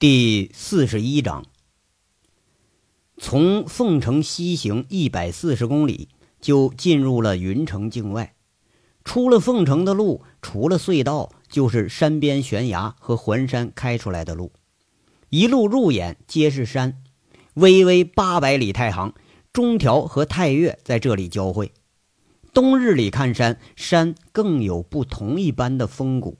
第四十一章，从凤城西行一百四十公里，就进入了云城境外。出了凤城的路，除了隧道，就是山边悬崖和环山开出来的路。一路入眼皆是山，巍巍八百里太行，中条和太岳在这里交汇。冬日里看山，山更有不同一般的风骨。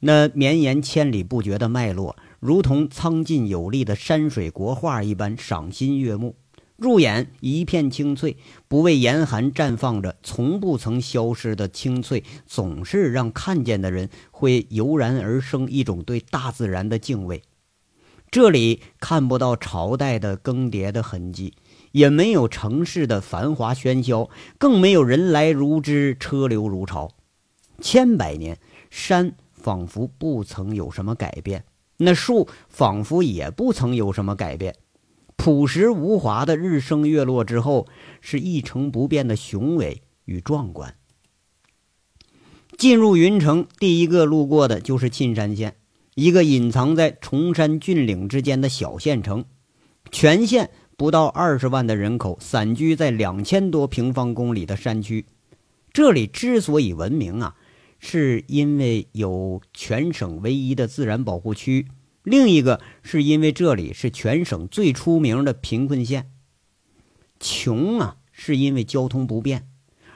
那绵延千里不绝的脉络。如同苍劲有力的山水国画一般赏心悦目，入眼一片青翠，不畏严寒绽放着，从不曾消失的青翠，总是让看见的人会油然而生一种对大自然的敬畏。这里看不到朝代的更迭的痕迹，也没有城市的繁华喧嚣，更没有人来如织、车流如潮。千百年，山仿佛不曾有什么改变。那树仿佛也不曾有什么改变，朴实无华的日升月落之后，是一成不变的雄伟与壮观。进入云城，第一个路过的就是沁山县，一个隐藏在崇山峻岭之间的小县城。全县不到二十万的人口，散居在两千多平方公里的山区。这里之所以闻名啊。是因为有全省唯一的自然保护区，另一个是因为这里是全省最出名的贫困县。穷啊，是因为交通不便，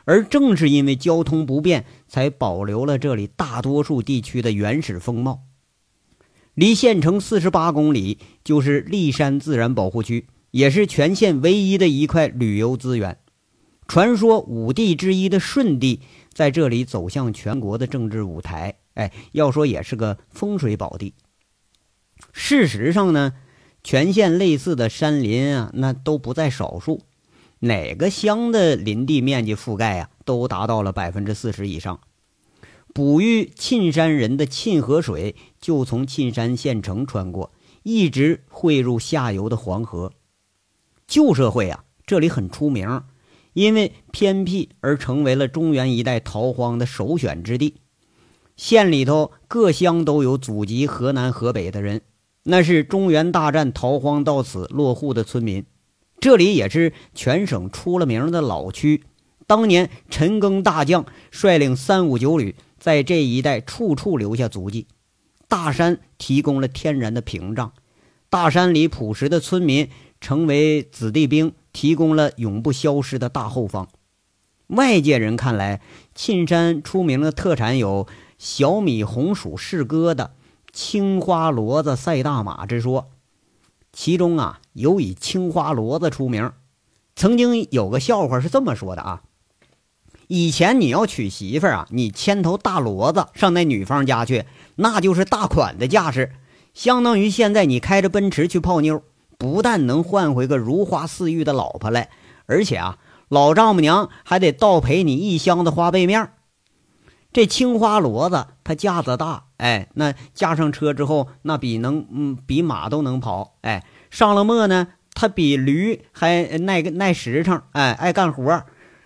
而正是因为交通不便，才保留了这里大多数地区的原始风貌。离县城四十八公里就是骊山自然保护区，也是全县唯一的一块旅游资源。传说五帝之一的舜帝。在这里走向全国的政治舞台，哎，要说也是个风水宝地。事实上呢，全县类似的山林啊，那都不在少数。哪个乡的林地面积覆盖啊，都达到了百分之四十以上。哺育沁山人的沁河水就从沁山县城穿过，一直汇入下游的黄河。旧社会啊，这里很出名。因为偏僻而成为了中原一带逃荒的首选之地。县里头各乡都有祖籍河南、河北的人，那是中原大战逃荒到此落户的村民。这里也是全省出了名的老区。当年陈赓大将率领三五九旅在这一带处处留下足迹。大山提供了天然的屏障，大山里朴实的村民成为子弟兵。提供了永不消失的大后方。外界人看来，沁山出名的特产有小米红薯柿疙瘩、青花骡子赛大马之说。其中啊，有以青花骡子出名。曾经有个笑话是这么说的啊：以前你要娶媳妇啊，你牵头大骡子上那女方家去，那就是大款的架势，相当于现在你开着奔驰去泡妞。不但能换回个如花似玉的老婆来，而且啊，老丈母娘还得倒赔你一箱子花被面。这青花骡子它架子大，哎，那架上车之后，那比能嗯比马都能跑，哎，上了磨呢，它比驴还耐耐实诚，哎，爱干活，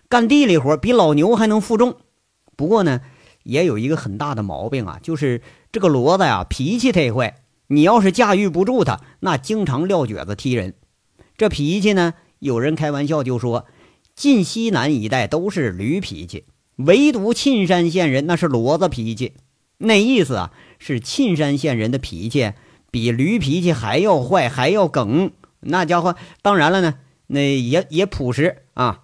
干地里活比老牛还能负重。不过呢，也有一个很大的毛病啊，就是这个骡子呀，脾气忒坏。你要是驾驭不住他，那经常撂蹶子踢人。这脾气呢，有人开玩笑就说，晋西南一带都是驴脾气，唯独沁山县人那是骡子脾气。那意思啊，是沁山县人的脾气比驴脾气还要坏，还要梗。那家伙，当然了呢，那也也朴实啊。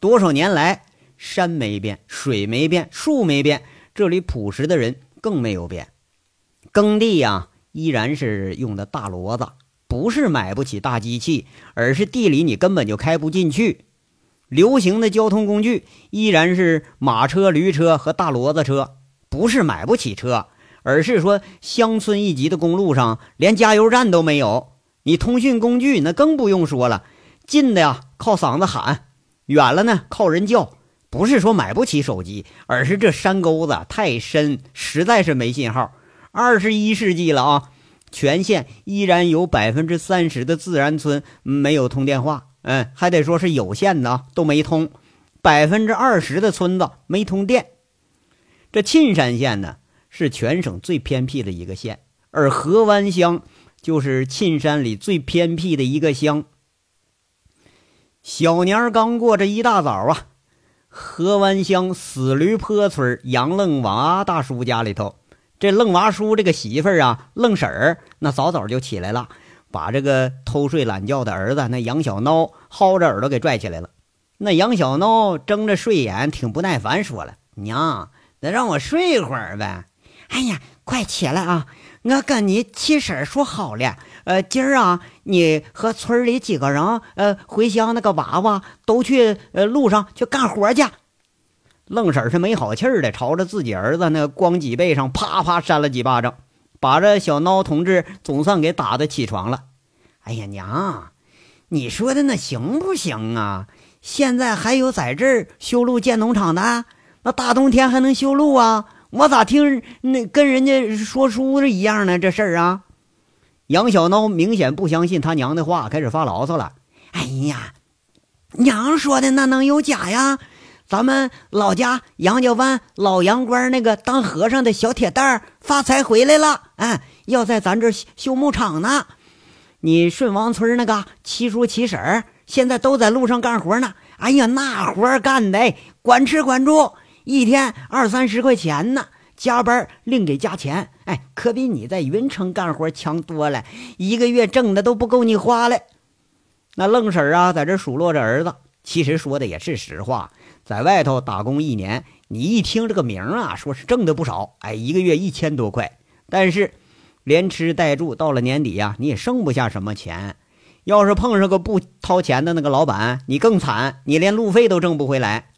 多少年来，山没变，水没变，树没变，这里朴实的人更没有变。耕地呀，依然是用的大骡子，不是买不起大机器，而是地里你根本就开不进去。流行的交通工具依然是马车、驴车和大骡子车，不是买不起车，而是说乡村一级的公路上连加油站都没有。你通讯工具那更不用说了，近的呀靠嗓子喊，远了呢靠人叫。不是说买不起手机，而是这山沟子太深，实在是没信号。二十一世纪了啊，全县依然有百分之三十的自然村没有通电话，嗯，还得说是有线的都没通，百分之二十的村子没通电。这沁山县呢，是全省最偏僻的一个县，而河湾乡就是沁山里最偏僻的一个乡。小年刚过这一大早啊，河湾乡死驴坡村杨愣娃大叔家里头，这愣娃叔这个媳妇儿啊，愣婶儿那早早就起来了，把这个偷睡懒觉的儿子那杨小孬薅着耳朵给拽起来了。那杨小孬睁着睡眼，挺不耐烦，说了：“娘，那让我睡一会儿呗。”哎呀，快起来啊！我跟你七婶说好了，呃，今儿啊，你和村里几个人，呃，回乡那个娃娃都去呃路上去干活去。愣婶是没好气儿的，朝着自己儿子那光脊背上啪啪扇了几巴掌，把这小孬同志总算给打的起床了。哎呀，娘，你说的那行不行啊？现在还有在这儿修路建农场的？那大冬天还能修路啊？我咋听那跟人家说书的一样呢？这事儿啊，杨小孬明显不相信他娘的话，开始发牢骚了。哎呀，娘说的那能有假呀？咱们老家杨家湾老杨官那个当和尚的小铁蛋儿发财回来了，哎，要在咱这修修牧场呢。你顺王村那个七叔七婶儿现在都在路上干活呢。哎呀，那活干的管吃管住。一天二三十块钱呢，加班另给加钱。哎，可比你在云城干活强多了，一个月挣的都不够你花了。那愣婶儿啊，在这数落着儿子，其实说的也是实话。在外头打工一年，你一听这个名啊，说是挣的不少，哎，一个月一千多块。但是连吃带住，到了年底呀，你也剩不下什么钱。要是碰上个不掏钱的那个老板，你更惨，你连路费都挣不回来。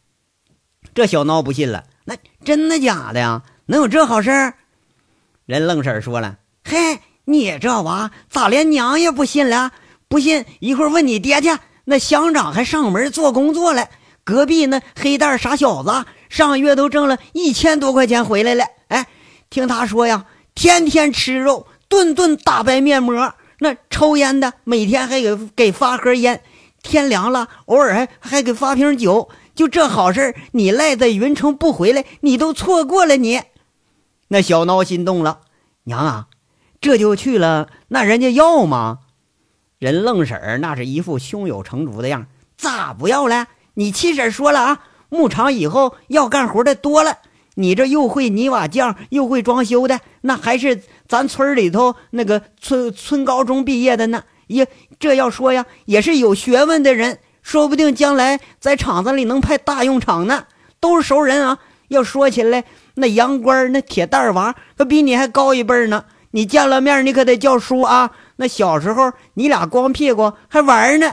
这小孬不信了，那真的假的呀？能有这好事？人愣婶说了：“嘿，你这娃咋连娘也不信了？不信一会儿问你爹去。那乡长还上门做工作了。隔壁那黑蛋傻小子上个月都挣了一千多块钱回来了。哎，听他说呀，天天吃肉，顿顿大白面膜。那抽烟的每天还给给发盒烟，天凉了偶尔还还给发瓶酒。”就这好事你赖在云城不回来，你都错过了。你那小孬心动了，娘啊，这就去了，那人家要吗？人愣婶儿那是一副胸有成竹的样，咋不要了？你七婶说了啊，牧场以后要干活的多了，你这又会泥瓦匠，又会装修的，那还是咱村里头那个村村高中毕业的呢。也这要说呀，也是有学问的人。说不定将来在厂子里能派大用场呢，都是熟人啊。要说起来，那杨官那铁蛋娃可比你还高一辈呢。你见了面，你可得叫叔啊。那小时候你俩光屁股还玩呢，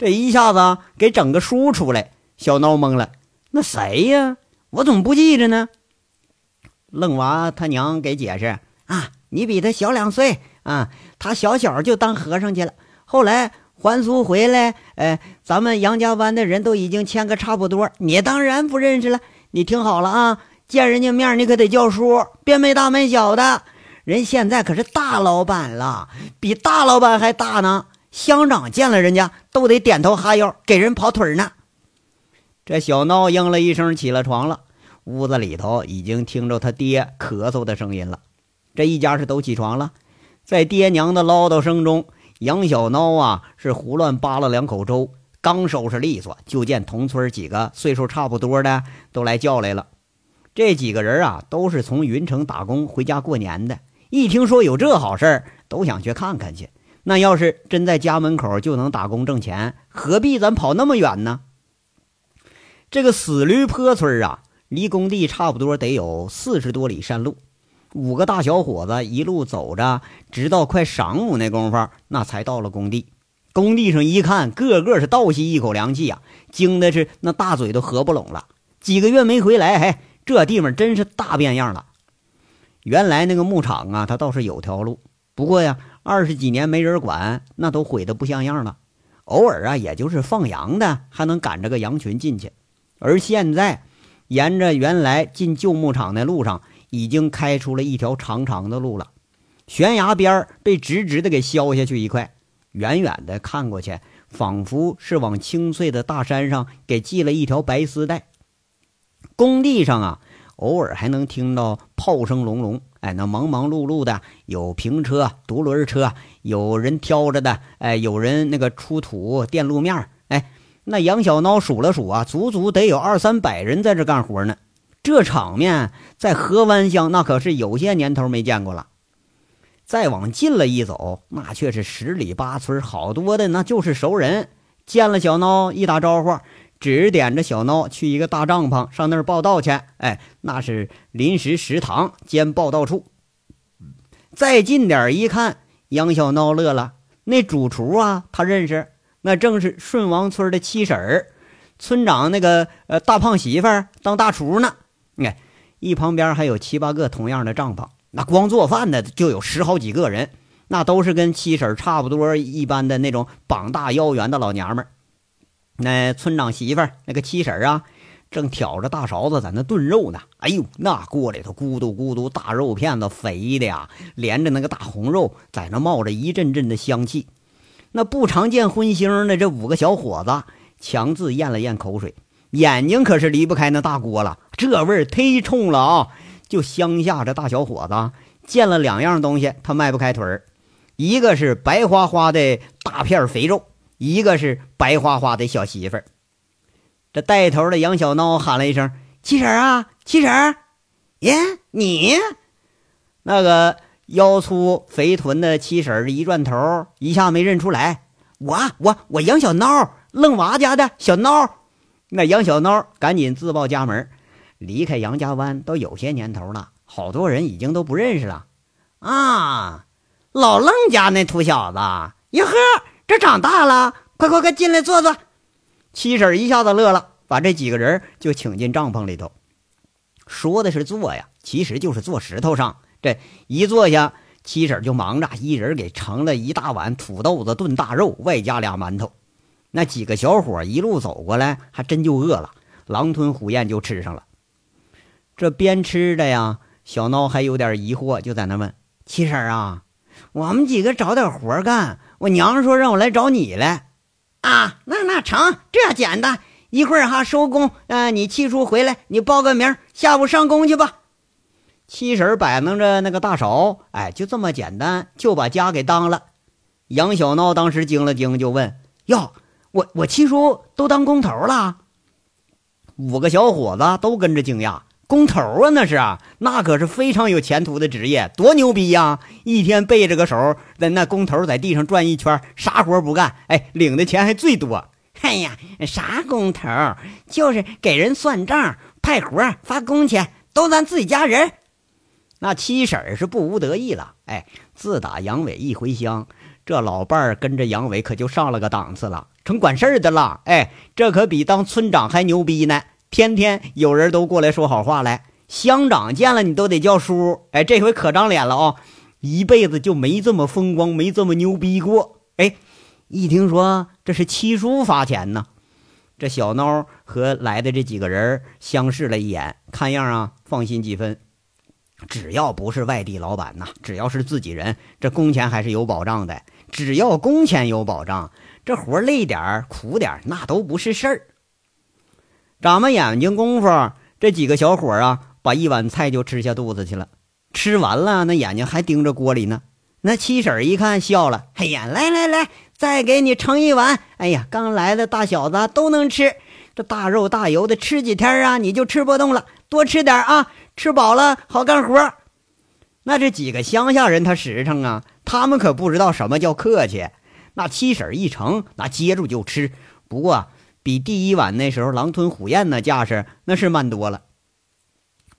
这一下子给整个叔出来，小孬懵了。那谁呀？我怎么不记着呢？愣娃他娘给解释啊，你比他小两岁啊，他小小就当和尚去了，后来。还俗回来，哎，咱们杨家湾的人都已经签个差不多，你当然不认识了。你听好了啊，见人家面你可得叫叔，别没大没小的。人现在可是大老板了，比大老板还大呢。乡长见了人家都得点头哈腰，给人跑腿呢。这小孬应了一声，起了床了。屋子里头已经听着他爹咳嗽的声音了。这一家是都起床了，在爹娘的唠叨声中。杨小孬啊，是胡乱扒了两口粥，刚收拾利索，就见同村几个岁数差不多的都来叫来了。这几个人啊，都是从云城打工回家过年的，一听说有这好事都想去看看去。那要是真在家门口就能打工挣钱，何必咱跑那么远呢？这个死驴坡村啊，离工地差不多得有四十多里山路。五个大小伙子一路走着，直到快晌午那功夫，那才到了工地。工地上一看，个个是倒吸一口凉气呀，惊的是那大嘴都合不拢了。几个月没回来，嘿，这地方真是大变样了。原来那个牧场啊，它倒是有条路，不过呀，二十几年没人管，那都毁得不像样了。偶尔啊，也就是放羊的还能赶着个羊群进去。而现在，沿着原来进旧牧场的路上。已经开出了一条长长的路了，悬崖边被直直的给削下去一块，远远的看过去，仿佛是往清脆的大山上给系了一条白丝带。工地上啊，偶尔还能听到炮声隆隆。哎，那忙忙碌碌的，有平车、独轮车，有人挑着的，哎，有人那个出土垫路面哎，那杨小孬数了数啊，足足得有二三百人在这干活呢。这场面在河湾乡那可是有些年头没见过了。再往近了一走，那却是十里八村，好多的那就是熟人。见了小孬一打招呼，指点着小孬去一个大帐篷上那儿报道去。哎，那是临时食堂兼报道处。再近点一看，杨小孬乐了，那主厨啊，他认识，那正是顺王村的七婶儿，村长那个呃大胖媳妇当大厨呢。哎，一旁边还有七八个同样的帐篷，那光做饭的就有十好几个人，那都是跟七婶差不多一般的那种膀大腰圆的老娘们儿。那村长媳妇儿那个七婶儿啊，正挑着大勺子在那炖肉呢。哎呦，那锅里头咕嘟咕嘟大肉片子，肥的呀，连着那个大红肉在那冒着一阵阵的香气。那不常见荤腥的这五个小伙子强自咽了咽口水。眼睛可是离不开那大锅了，这味儿忒冲了啊！就乡下这大小伙子见了两样东西，他迈不开腿儿，一个是白花花的大片肥肉，一个是白花花的小媳妇儿。这带头的杨小孬喊了一声：“七婶啊，七婶！”耶，你那个腰粗肥臀的七婶一转头，一下没认出来，我我我杨小孬，愣娃家的小孬。那杨小孬赶紧自报家门，离开杨家湾都有些年头了，好多人已经都不认识了。啊，老愣家那土小子，哟呵，这长大了，快快快进来坐坐。七婶一下子乐了，把这几个人就请进帐篷里头。说的是坐呀，其实就是坐石头上。这一坐下，七婶就忙着一人给盛了一大碗土豆子炖大肉，外加俩馒头。那几个小伙一路走过来，还真就饿了，狼吞虎咽就吃上了。这边吃的呀，小孬还有点疑惑，就在那问七婶啊：“我们几个找点活干，我娘说让我来找你来。”啊，那那成，这简单，一会儿哈收工，呃，你七叔回来，你报个名，下午上工去吧。七婶摆弄着那个大勺，哎，就这么简单，就把家给当了。杨小闹当时惊了惊，就问：“哟。”我我七叔都当工头了，五个小伙子都跟着惊讶。工头啊，那是啊，那可是非常有前途的职业，多牛逼呀！一天背着个手，在那工头在地上转一圈，啥活不干，哎，领的钱还最多。哎呀，啥工头，就是给人算账、派活、发工钱，都咱自己家人。那七婶是不无得意了，哎，自打杨伟一回乡。这老伴儿跟着杨伟可就上了个档次了，成管事儿的了。哎，这可比当村长还牛逼呢！天天有人都过来说好话来，乡长见了你都得叫叔。哎，这回可长脸了啊！一辈子就没这么风光，没这么牛逼过。哎，一听说这是七叔发钱呢，这小孬和来的这几个人相视了一眼，看样啊，放心几分。只要不是外地老板呐，只要是自己人，这工钱还是有保障的。只要工钱有保障，这活累点、苦点那都不是事儿。眨巴眼睛功夫，这几个小伙啊，把一碗菜就吃下肚子去了。吃完了，那眼睛还盯着锅里呢。那七婶一看，笑了：“哎呀，来来来，再给你盛一碗。哎呀，刚来的大小子都能吃，这大肉大油的，吃几天啊，你就吃不动了。多吃点啊，吃饱了好干活。”那这几个乡下人，他实诚啊。他们可不知道什么叫客气，那七婶一盛，那接住就吃。不过比第一碗那时候狼吞虎咽那架势，那是慢多了。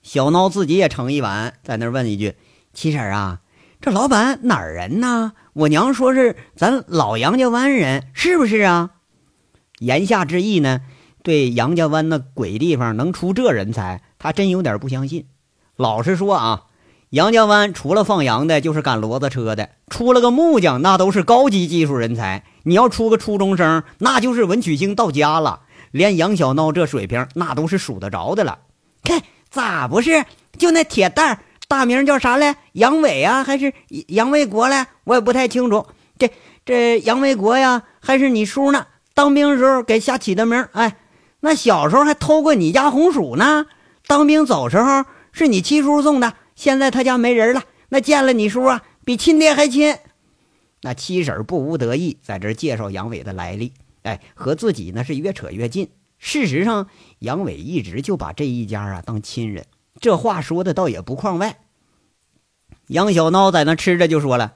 小孬自己也盛一碗，在那问一句：“七婶啊，这老板哪儿人呢？我娘说是咱老杨家湾人，是不是啊？”言下之意呢，对杨家湾那鬼地方能出这人才，他真有点不相信。老实说啊。杨家湾除了放羊的，就是赶骡子车的。出了个木匠，那都是高级技术人才。你要出个初中生，那就是文曲星到家了。连杨小孬这水平，那都是数得着的了。看咋不是？就那铁蛋儿，大名叫啥来？杨伟啊，还是杨卫国嘞？我也不太清楚。这这杨卫国呀，还是你叔呢？当兵时候给瞎起的名。哎，那小时候还偷过你家红薯呢。当兵走时候是你七叔送的，现在他家没人了，那见了你叔啊，比亲爹还亲。那七婶不无得意，在这介绍杨伟的来历。哎，和自己呢是越扯越近。事实上，杨伟一直就把这一家啊当亲人，这话说的倒也不框外。杨小孬在那吃着就说了：“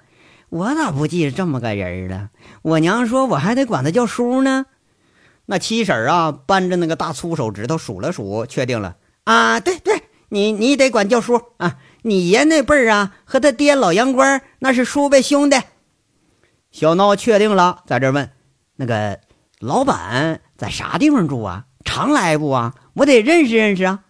我咋不记着这么个人了？我娘说我还得管他叫叔呢。”那七婶啊，扳着那个大粗手指头数了数，确定了啊，对对，你你得管叫叔啊。你爷那辈儿啊，和他爹老杨官那是叔辈兄弟。小孬确定了，在这问那个老板在啥地方住啊？常来不啊？我得认识认识啊。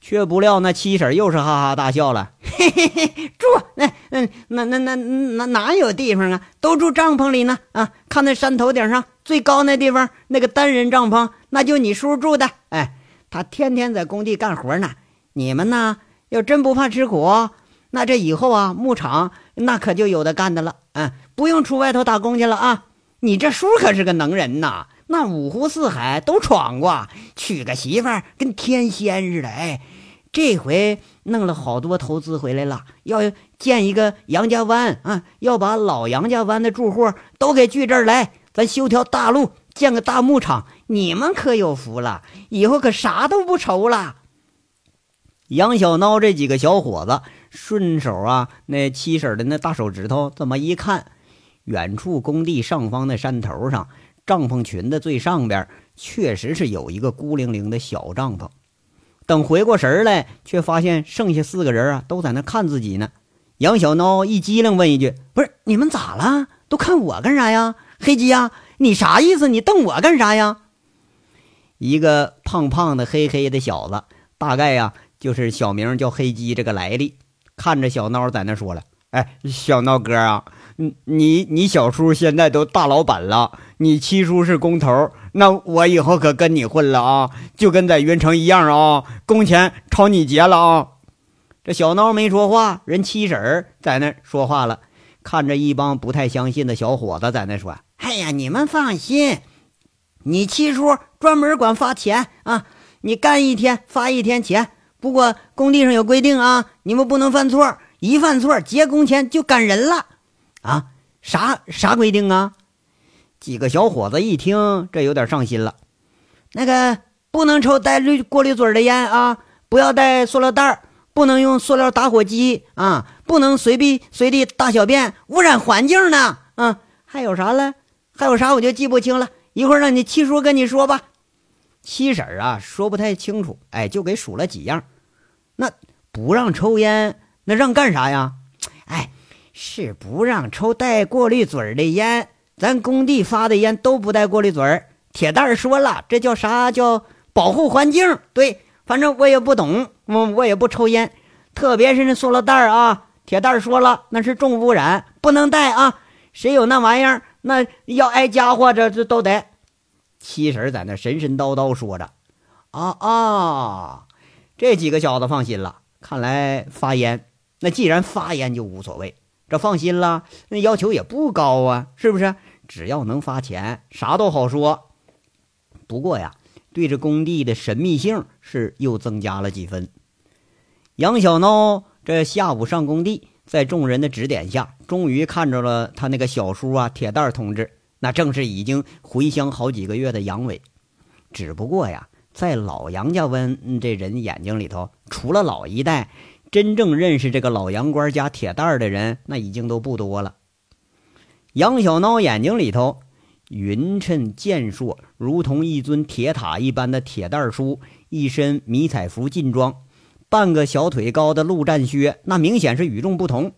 却不料那七婶又是哈哈大笑了，嘿嘿嘿，住那嗯那那那那哪有地方啊？都住帐篷里呢啊！看那山头顶上最高那地方那个单人帐篷，那就你叔住的。哎，他天天在工地干活呢。你们呢，要真不怕吃苦，那这以后啊，牧场那可就有的干的了。嗯，不用出外头打工去了啊。你这叔可是个能人呐，那五湖四海都闯过，娶个媳妇儿跟天仙似的。哎。这回弄了好多投资回来了，要建一个杨家湾啊，要把老杨家湾的住户都给聚这儿来，咱修条大路，建个大牧场，你们可有福了，以后可啥都不愁了。杨小孬这几个小伙子顺手啊，那七婶的那大手指头这么一看，远处工地上方的山头上，帐篷群的最上边确实是有一个孤零零的小帐篷。等回过神来，却发现剩下四个人啊，都在那看自己呢。杨小孬一机灵，问一句：“不是你们咋了？都看我干啥呀？黑鸡呀，你啥意思？你瞪我干啥呀？”一个胖胖的、黑黑的小子，大概呀就是小名叫黑鸡这个来历。看着小孬在那说了：“哎，小孬哥啊。”你你小叔现在都大老板了，你七叔是工头，那我以后可跟你混了啊，就跟在云城一样啊，工钱朝你结了啊。这小孬没说话，人七婶儿在那说话了，看着一帮不太相信的小伙子在那说：“哎呀，你们放心，你七叔专门管发钱啊，你干一天发一天钱。不过工地上有规定啊，你们不能犯错，一犯错结工钱就赶人了。”啊，啥啥规定啊？几个小伙子一听，这有点上心了。那个不能抽带滤过滤嘴的烟啊，不要带塑料袋，不能用塑料打火机啊，不能随地随地大小便，污染环境呢。嗯，还有啥了？还有啥我就记不清了。一会儿让你七叔跟你说吧。七婶啊，说不太清楚，哎，就给数了几样。那不让抽烟，那让干啥呀？哎。是不让抽带过滤嘴的烟，咱工地发的烟都不带过滤嘴。铁蛋说了，这叫啥叫保护环境？对，反正我也不懂，我我也不抽烟，特别是那塑料袋啊。铁蛋说了，那是重污染，不能带啊。谁有那玩意儿，那要挨家伙，这这都得。七婶在那神神叨叨说着，啊啊，这几个小子放心了，看来发烟，那既然发烟就无所谓。这放心了，那要求也不高啊，是不是？只要能发钱，啥都好说。不过呀，对这工地的神秘性是又增加了几分。杨小孬这下午上工地，在众人的指点下，终于看着了他那个小叔啊，铁蛋同志，那正是已经回乡好几个月的杨伟。只不过呀，在老杨家温这人眼睛里头，除了老一代。真正认识这个老杨官家铁蛋儿的人，那已经都不多了。杨小孬眼睛里头，匀称健硕，如同一尊铁塔一般的铁蛋儿叔，一身迷彩服劲装，半个小腿高的陆战靴，那明显是与众不同。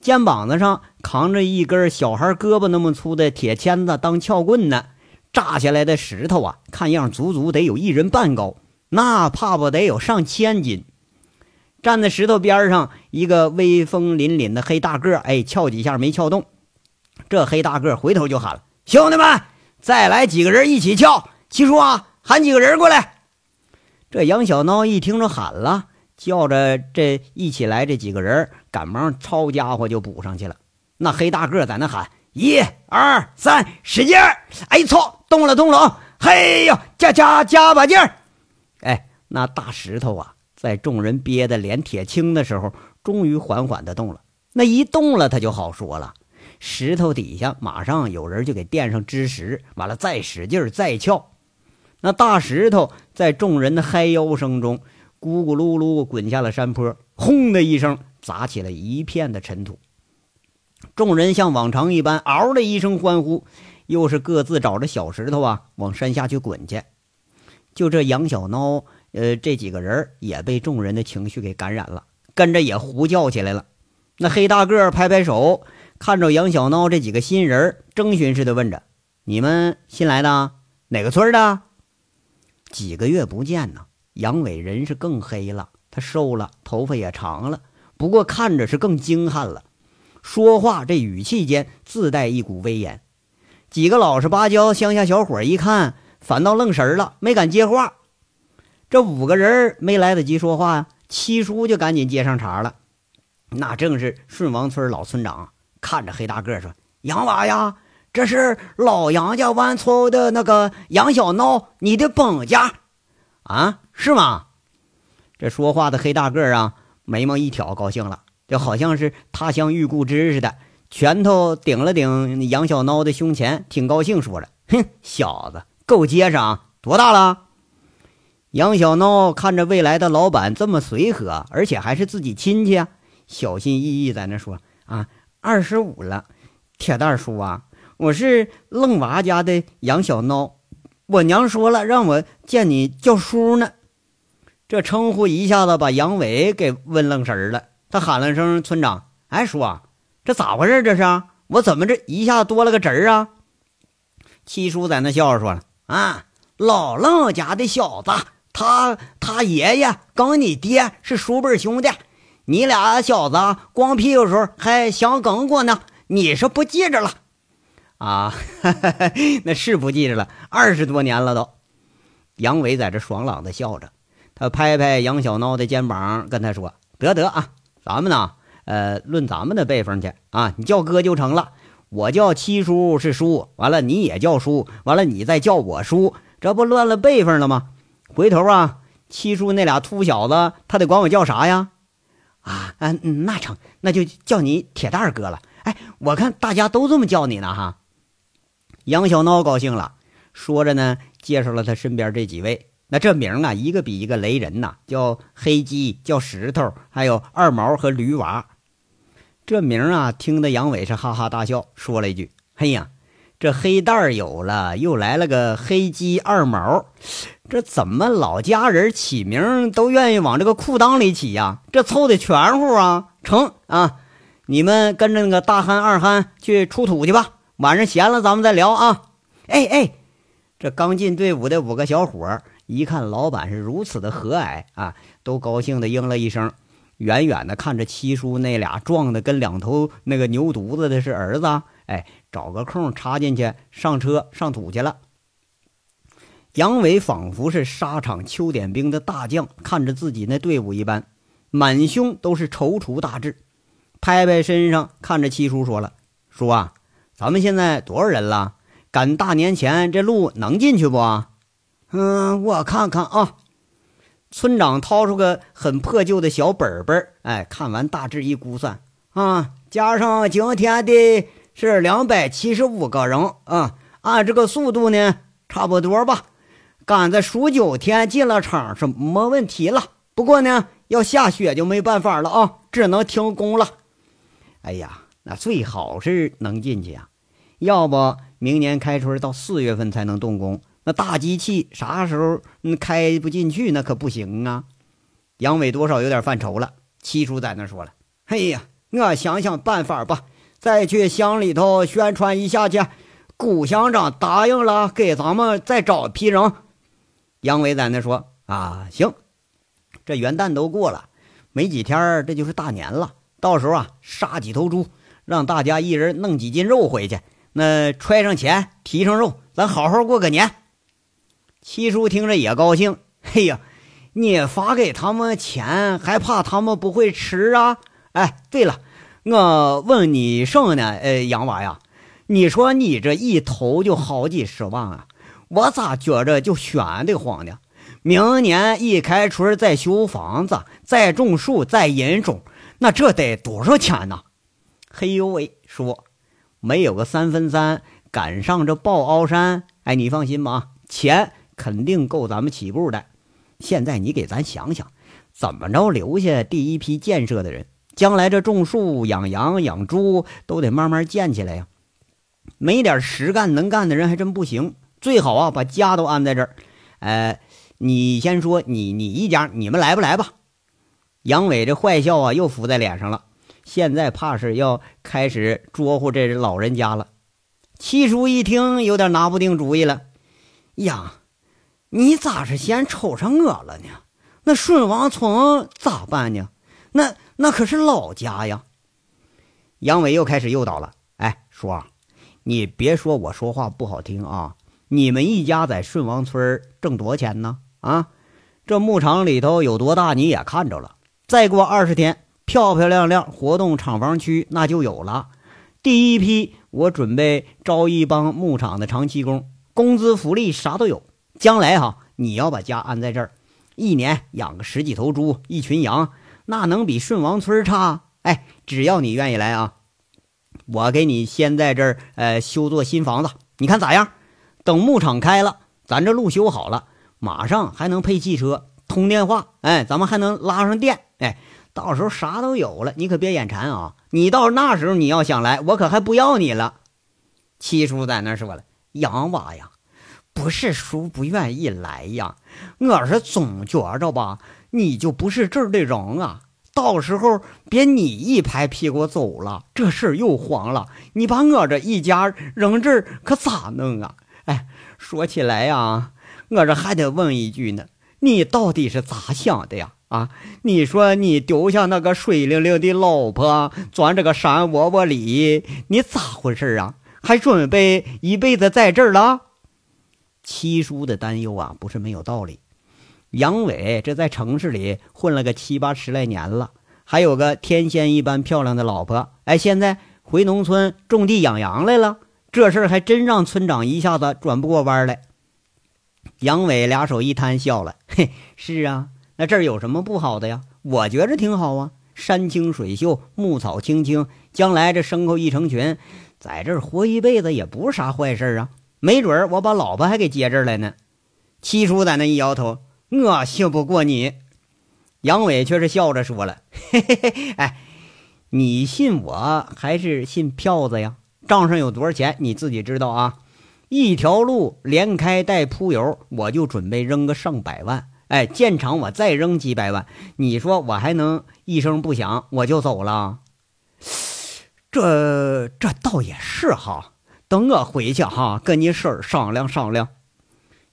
肩膀子上扛着一根小孩胳膊那么粗的铁签子当撬棍呢，炸下来的石头啊，看样足足得有一人半高，那怕不得有上千斤。站在石头边上，一个威风凛凛的黑大个哎，撬几下没撬动。这黑大个回头就喊了：“兄弟们，再来几个人一起撬！七叔啊，喊几个人过来。”这杨小孬一听着喊了，叫着这一起来这几个人，赶忙抄家伙就补上去了。那黑大个在那喊：“一二三，使劲！”哎，操，动了动了！嘿呦，加加加把劲儿！哎。那大石头啊，在众人憋得脸铁青的时候，终于缓缓的动了。那一动了，他就好说了。石头底下马上有人就给垫上支石，完了再使劲再撬。那大石头在众人的嗨腰声中，咕咕噜噜滚下了山坡，轰的一声砸起了一片的尘土。众人像往常一般，嗷的一声欢呼，又是各自找着小石头啊，往山下去滚去。就这杨小孬，呃，这几个人也被众人的情绪给感染了，跟着也呼叫起来了。那黑大个拍拍手，看着杨小孬这几个新人，征询似的问着：“你们新来的？哪个村的？”几个月不见呢，杨伟人是更黑了，他瘦了，头发也长了，不过看着是更精悍了。说话这语气间自带一股威严，几个老实巴交乡下小伙一看，反倒愣神了，没敢接话。这五个人没来得及说话呀，七叔就赶紧接上茬了。那正是顺王村老村长，看着黑大个说：“杨娃呀，这是老杨家湾村的那个杨小孬，你的本家啊，是吗？”这说话的黑大个啊，眉毛一挑，高兴了。就好像是他乡遇故知似的，拳头顶了顶杨小孬的胸前，挺高兴，说着：“哼，小子够结实啊！多大了？”杨小孬看着未来的老板这么随和，而且还是自己亲戚，小心翼翼在那说：“啊，二十五了，铁蛋叔啊，我是愣娃家的杨小孬，我娘说了让我见你叫叔呢。”这称呼一下子把杨伟给问愣神了。他喊了声：“村长，哎，叔啊，这咋回事？这是我怎么这一下多了个侄儿啊？”七叔在那笑着说了：“啊，老愣家的小子，他他爷爷跟你爹是叔辈兄弟，你俩小子光屁股时候还相跟过呢，你是不记着了？啊哈哈，那是不记着了，二十多年了都。”杨伟在这爽朗的笑着，他拍拍杨小孬的肩膀，跟他说：“得得啊。”咱们呢，呃，论咱们的辈分去啊，你叫哥就成了。我叫七叔是叔，完了你也叫叔，完了你再叫我叔，这不乱了辈分了吗？回头啊，七叔那俩秃小子，他得管我叫啥呀？啊，嗯，那成，那就叫你铁蛋哥了。哎，我看大家都这么叫你呢，哈。杨小孬高兴了，说着呢，介绍了他身边这几位。那这名啊，一个比一个雷人呐，叫黑鸡，叫石头，还有二毛和驴娃。这名啊，听得杨伟是哈哈大笑，说了一句：“嘿呀，这黑蛋儿有了，又来了个黑鸡二毛，这怎么老家人起名都愿意往这个裤裆里起呀？这凑的全乎啊！成啊，你们跟着那个大憨二憨去出土去吧，晚上闲了咱们再聊啊！哎哎，这刚进队伍的五个小伙儿。一看老板是如此的和蔼啊，都高兴的应了一声。远远的看着七叔那俩壮的跟两头那个牛犊子的是儿子，哎，找个空插进去上车上土去了。杨伟仿佛是沙场秋点兵的大将，看着自己那队伍一般，满胸都是踌躇大志，拍拍身上，看着七叔说了：“叔啊，咱们现在多少人了？赶大年前这路能进去不？”嗯，我看看啊。村长掏出个很破旧的小本本哎，看完大致一估算啊，加上今天的是两百七十五个人啊，按这个速度呢，差不多吧。赶在数九天进了场是没问题了。不过呢，要下雪就没办法了啊，只能停工了。哎呀，那最好是能进去啊，要不明年开春到四月份才能动工。那大机器啥时候开不进去？那可不行啊！杨伟多少有点犯愁了。七叔在那说了：“哎呀，我想想办法吧，再去乡里头宣传一下去。谷乡长答应了，给咱们再找批人。”杨伟在那说：“啊，行，这元旦都过了，没几天这就是大年了。到时候啊，杀几头猪，让大家一人弄几斤肉回去，那揣上钱，提上肉，咱好好过个年。”七叔听着也高兴，嘿呀，你发给他们钱，还怕他们不会吃啊？哎，对了，我问你什呢？呃，杨娃呀，你说你这一投就好几十万啊，我咋觉着就悬得慌呢？明年一开春再修房子，再种树，再引种，那这得多少钱呢？嘿呦喂，说没有个三分三赶上这抱鳌山，哎，你放心吧，钱肯定够咱们起步的。现在你给咱想想，怎么着留下第一批建设的人，将来这种树、养羊、养猪都得慢慢建起来呀。没点实干能干的人还真不行，最好啊把家都安在这儿。呃，你先说你你一家你们来不来吧？杨伟这坏笑啊又浮在脸上了，现在怕是要开始捉乎这老人家了。七叔一听有点拿不定主意了，呀，你咋是先瞅上我了呢？那顺王村咋办呢？那那可是老家呀。杨伟又开始诱导了，哎，叔。你别说我说话不好听啊！你们一家在顺王村挣多少钱呢？啊，这牧场里头有多大你也看着了。再过二十天，漂漂亮亮活动厂房区那就有了。第一批，我准备招一帮牧场的长期工，工资福利啥都有。将来哈，你要把家安在这儿，一年养个十几头猪，一群羊，那能比顺王村差？哎，只要你愿意来啊！我给你先在这儿，呃，修座新房子，你看咋样？等牧场开了，咱这路修好了，马上还能配汽车、通电话，哎，咱们还能拉上电，哎，到时候啥都有了，你可别眼馋啊！你到那时候你要想来，我可还不要你了。七叔在那说了：“杨娃呀，不是叔不愿意来呀，我是总觉着吧，你就不是这儿的人啊。”到时候别你一拍屁股走了，这事儿又黄了。你把我这一家扔这儿可咋弄啊？哎，说起来呀，我这还得问一句呢，你到底是咋想的呀？啊，你说你丢下那个水灵灵的老婆，钻这个山窝窝里，你咋回事啊？还准备一辈子在这儿了？七叔的担忧啊，不是没有道理。杨伟这在城市里混了个七八十来年了，还有个天仙一般漂亮的老婆。哎，现在回农村种地养羊来了，这事儿还真让村长一下子转不过弯来。杨伟俩手一摊，笑了：“嘿，是啊，那这儿有什么不好的呀？我觉着挺好啊，山清水秀，牧草青青，将来这牲口一成群，在这儿活一辈子也不是啥坏事啊。没准儿我把老婆还给接这儿来呢。”七叔在那一摇头。我信不过你，杨伟却是笑着说了：“ 嘿嘿嘿，哎，你信我还是信票子呀？账上有多少钱你自己知道啊？一条路连开带铺油，我就准备扔个上百万。哎，建厂我再扔几百万，你说我还能一声不响我就走了？这这倒也是哈。等我回去哈，跟你婶儿商量商量。”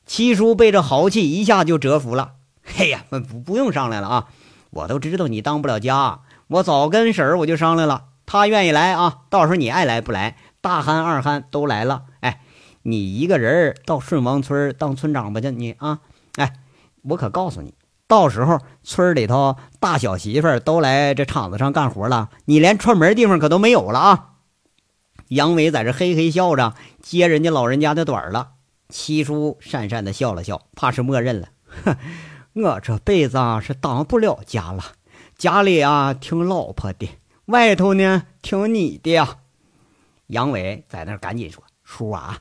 七叔被这豪气一下就折服了。嘿呀，不不用商量了啊！我都知道你当不了家，我早跟婶儿我就商量了，他愿意来啊。到时候你爱来不来，大憨二憨都来了。哎，你一个人到顺王村当村长吧去你啊！哎，我可告诉你，到时候村里头大小媳妇都来这厂子上干活了，你连串门地方可都没有了啊！杨伟在这嘿嘿笑着接人家老人家的短了。七叔讪讪的笑了笑，怕是默认了。哼，我这辈子啊是当不了家了，家里啊听老婆的，外头呢听你的呀。杨伟在那赶紧说：“叔啊，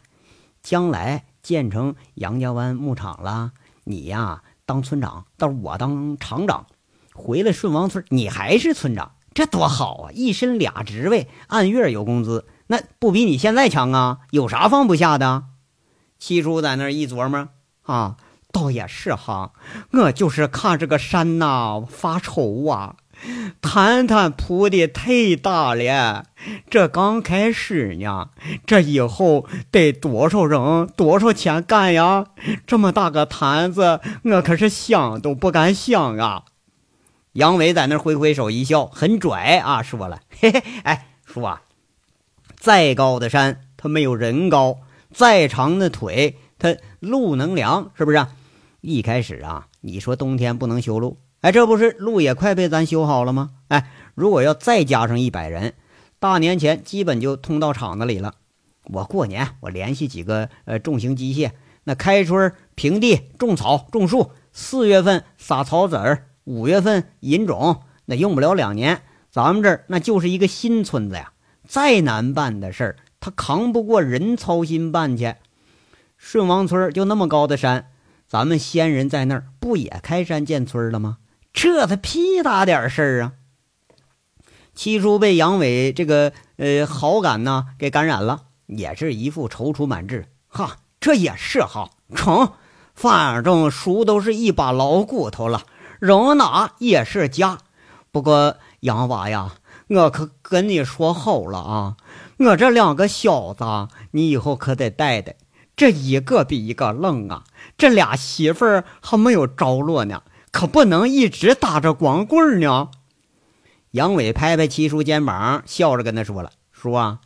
将来建成杨家湾牧场了，你呀当村长，到我当厂长，回来顺王村，你还是村长，这多好啊！一身俩职位，按月有工资，那不比你现在强啊？有啥放不下的？”七叔在那儿一琢磨，啊，倒也是哈，我就是看这个山呐发愁啊，坛坛铺的忒大了，这刚开始呢，这以后得多少人多少钱干呀？这么大个坛子，我可是想都不敢想啊！杨伟在那挥挥手一笑，很拽啊，说了，嘿嘿，哎，叔啊，再高的山，它没有人高。再长的腿，它路能量是不是？一开始啊，你说冬天不能修路，哎，这不是路也快被咱修好了吗？哎，如果要再加上一百人，大年前基本就通到厂子里了。我过年我联系几个呃重型机械，那开春平地种草种树，四月份撒草籽儿，五月份引种，那用不了两年，咱们这儿那就是一个新村子呀。再难办的事儿，他扛不过人操心办去。顺王村就那么高的山，咱们先人在那儿不也开山建村了吗？这才屁大点事儿啊！七叔被杨伟这个呃好感呢给感染了，也是一副踌躇满志。哈，这也是哈，成，反正叔都是一把老骨头了，扔哪也是家。不过杨娃呀，我可跟你说好了啊，我这两个小子，你以后可得带带。这一个比一个愣啊！这俩媳妇儿还没有着落呢，可不能一直打着光棍呢。杨伟拍拍七叔肩膀，笑着跟他说了：“叔啊，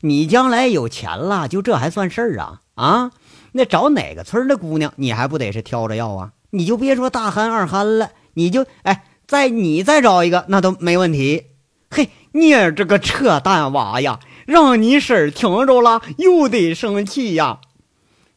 你将来有钱了，就这还算事儿啊？啊，那找哪个村的姑娘，你还不得是挑着要啊？你就别说大憨二憨了，你就哎，再你再找一个，那都没问题。嘿，你这个扯淡娃呀，让你婶听着了又得生气呀！”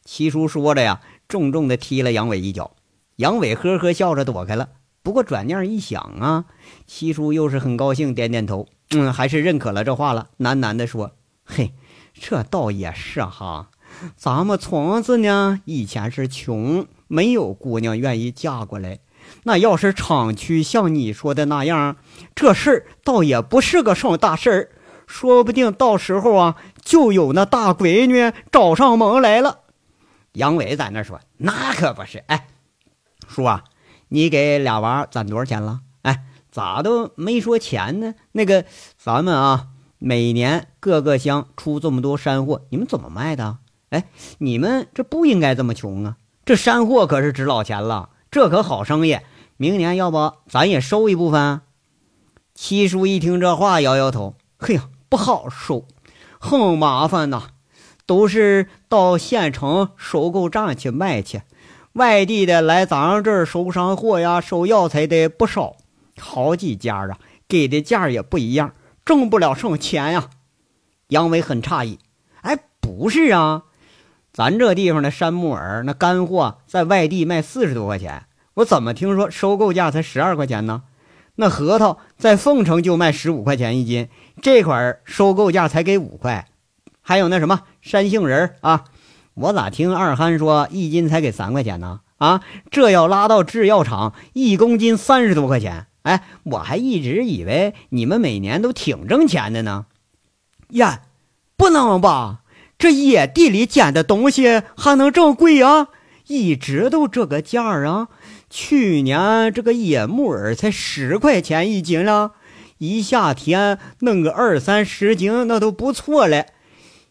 七叔说着呀，重重的踢了杨伟一脚。杨伟呵呵笑着躲开了。不过转念一想啊，七叔又是很高兴，点点头，嗯，还是认可了这话了，喃喃地说：“嘿，这倒也是哈。咱们村子呢，以前是穷，没有姑娘愿意嫁过来。那要是厂区像你说的那样，这事儿倒也不是个什么大事儿，说不定到时候啊，就有那大闺女找上门来了。”杨伟在那说：“那可不是，哎，叔啊，你给俩娃攒多少钱了？哎，咋都没说钱呢？那个，咱们啊，每年各个乡出这么多山货，你们怎么卖的？哎，你们这不应该这么穷啊！这山货可是值老钱了，这可好生意。明年要不咱也收一部分？”七叔一听这话，摇摇头：“嘿呀，不好收，很麻烦呐。”都是到县城收购站去卖去，外地的来咱这儿收山货呀、收药材的不少，好几家啊，给的价也不一样，挣不了什么钱呀。杨伟很诧异，哎，不是啊，咱这地方的山木耳那干货在外地卖四十多块钱，我怎么听说收购价才十二块钱呢？那核桃在凤城就卖十五块钱一斤，这块儿收购价才给五块。还有那什么山杏仁啊，我咋听二憨说一斤才给三块钱呢？啊，这要拉到制药厂，一公斤三十多块钱。哎，我还一直以为你们每年都挺挣钱的呢。呀，不能吧？这野地里捡的东西还能这么贵啊？一直都这个价啊？去年这个野木耳才十块钱一斤了，一夏天弄个二三十斤那都不错了。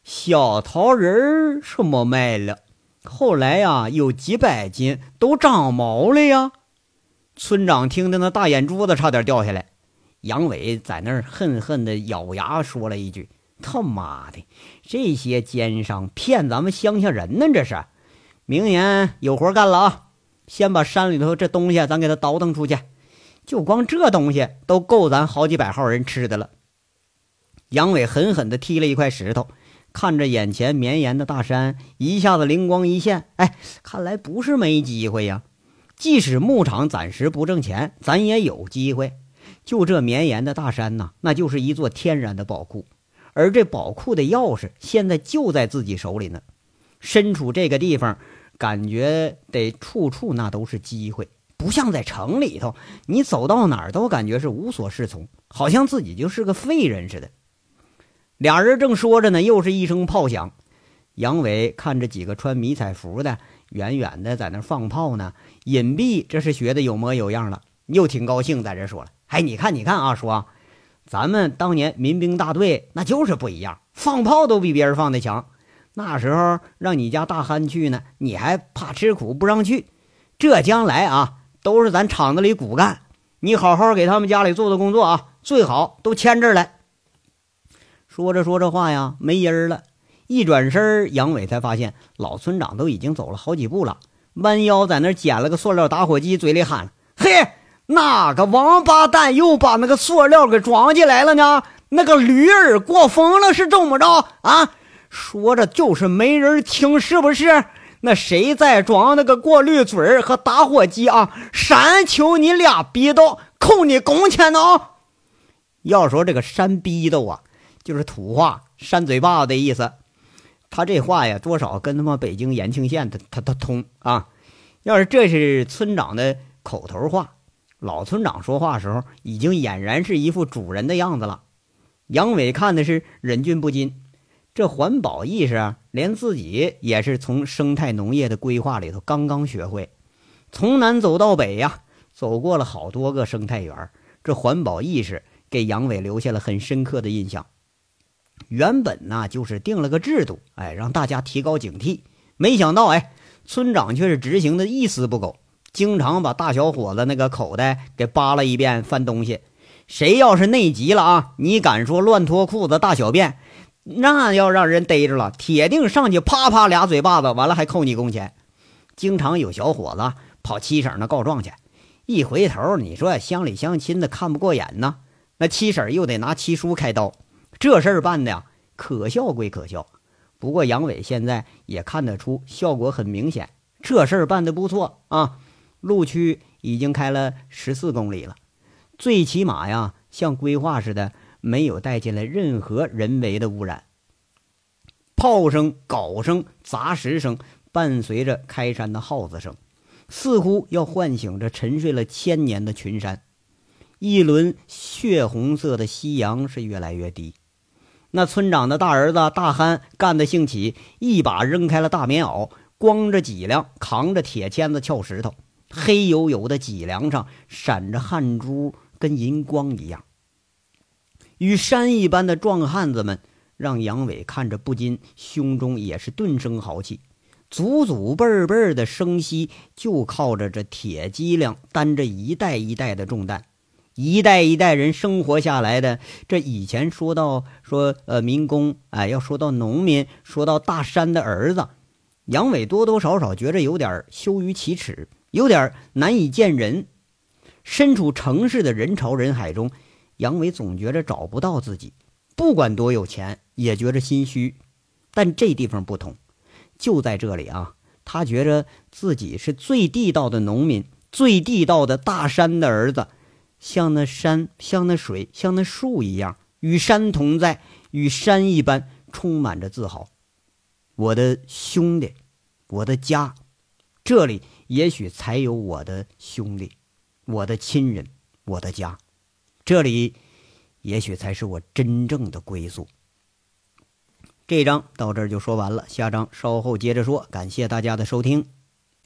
小桃仁儿什么卖了？后来呀，有几百斤都长毛了呀！村长听的那大眼珠子差点掉下来。杨伟在那儿恨恨地咬牙说了一句：“他妈的，这些奸商骗咱们乡下人呢！这是，明年有活干了啊！先把山里头这东西咱给它倒腾出去，就光这东西都够咱好几百号人吃的了。”杨伟狠狠地踢了一块石头。看着眼前绵延的大山，一下子灵光一现，哎，看来不是没机会呀。即使牧场暂时不挣钱，咱也有机会。就这绵延的大山呐，那就是一座天然的宝库，而这宝库的钥匙现在就在自己手里呢。身处这个地方，感觉得处处那都是机会，不像在城里头，你走到哪儿都感觉是无所适从，好像自己就是个废人似的。俩人正说着呢，又是一声炮响。杨伟看着几个穿迷彩服的，远远的在那放炮呢，隐蔽这是学的有模有样了，又挺高兴，在这说了：“哎，你看，你看啊，叔，咱们当年民兵大队那就是不一样，放炮都比别人放的强。那时候让你家大憨去呢，你还怕吃苦不让去。这将来啊，都是咱厂子里骨干，你好好给他们家里做做工作啊，最好都迁这儿来。”说着说着话呀，没音儿了。一转身，杨伟才发现老村长都已经走了好几步了，弯腰在那捡了个塑料打火机，嘴里喊：“嘿，哪个王八蛋又把那个塑料给装进来了呢？那个驴儿过风了是怎么着啊？”说着就是没人听，是不是？那谁再装那个过滤嘴和打火机啊？山求你俩逼斗，扣你工钱呢！要说这个山逼斗啊，就是土话，扇嘴巴子的意思。他这话呀，多少跟他妈北京延庆县他他他通啊。要是这是村长的口头话，老村长说话时候已经俨然是一副主人的样子了。杨伟看的是忍俊不禁，这环保意识啊，连自己也是从生态农业的规划里头刚刚学会。从南走到北呀，走过了好多个生态园，这环保意识给杨伟留下了很深刻的印象。原本呢，就是定了个制度，哎，让大家提高警惕。没想到，哎，村长却是执行的一丝不苟，经常把大小伙子那个口袋给扒拉一遍，翻东西。谁要是内急了啊？你敢说乱脱裤子、大小便，那要让人逮着了，铁定上去啪啪俩嘴巴子，完了还扣你工钱。经常有小伙子跑七婶那告状去，一回头，你说乡里乡亲的看不过眼呢，那七婶又得拿七叔开刀。这事儿办的呀，可笑归可笑，不过杨伟现在也看得出效果很明显，这事儿办得不错啊。路区已经开了十四公里了。最起码呀，像规划似的，没有带进来任何人为的污染。炮声、镐声、砸石声，伴随着开山的号子声，似乎要唤醒着沉睡了千年的群山。一轮血红色的夕阳是越来越低。那村长的大儿子大憨干得兴起，一把扔开了大棉袄，光着脊梁，扛着铁钎子撬石头，黑黝黝的脊梁上闪着汗珠。跟银光一样，与山一般的壮汉子们，让杨伟看着不禁胸中也是顿生豪气。祖祖辈辈的生息就靠着这铁脊梁担着一代一代的重担，一代一代人生活下来的。这以前说到说呃民工，哎，要说到农民，说到大山的儿子，杨伟多多少少觉着有点羞于启齿，有点难以见人。身处城市的人潮人海中，杨伟总觉着找不到自己，不管多有钱也觉着心虚。但这地方不同，就在这里啊，他觉着自己是最地道的农民，最地道的大山的儿子，像那山，像那水，像那树一样，与山同在，与山一般，充满着自豪。我的兄弟，我的家，这里也许才有我的兄弟。我的亲人，我的家，这里也许才是我真正的归宿。这章到这儿就说完了，下章稍后接着说。感谢大家的收听。